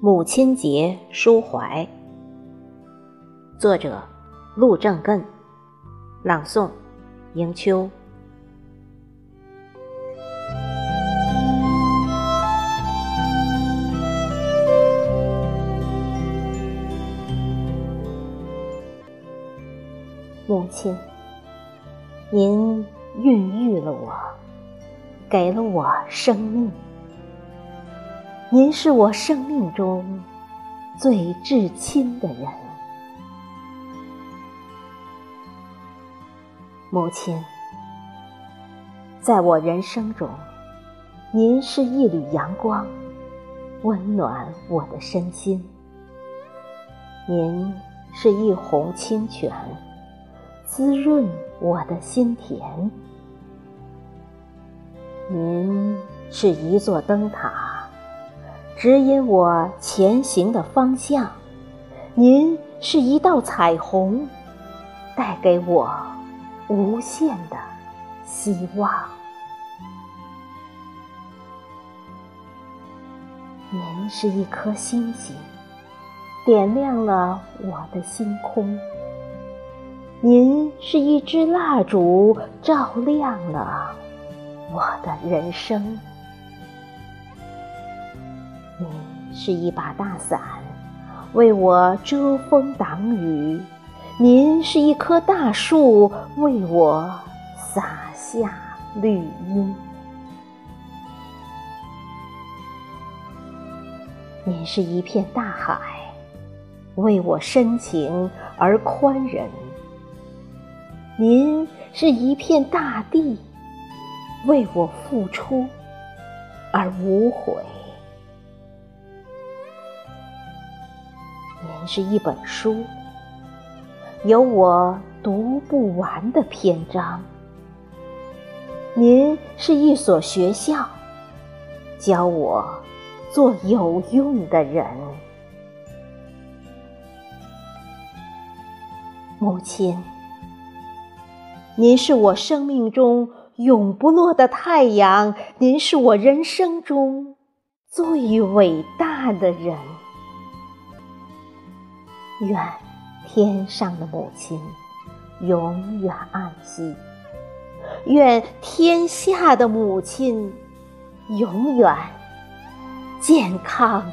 母亲节抒怀，作者陆正艮，朗诵迎秋。母亲，您孕育了我，给了我生命。您是我生命中最至亲的人，母亲，在我人生中，您是一缕阳光，温暖我的身心；您是一泓清泉，滋润我的心田；您是一座灯塔。指引我前行的方向，您是一道彩虹，带给我无限的希望。您是一颗星星，点亮了我的星空。您是一支蜡烛，照亮了我的人生。是一把大伞，为我遮风挡雨；您是一棵大树，为我洒下绿荫；您是一片大海，为我深情而宽仁；您是一片大地，为我付出而无悔。您是一本书，有我读不完的篇章；您是一所学校，教我做有用的人。母亲，您是我生命中永不落的太阳，您是我人生中最伟大的人。愿天上的母亲永远安息，愿天下的母亲永远健康。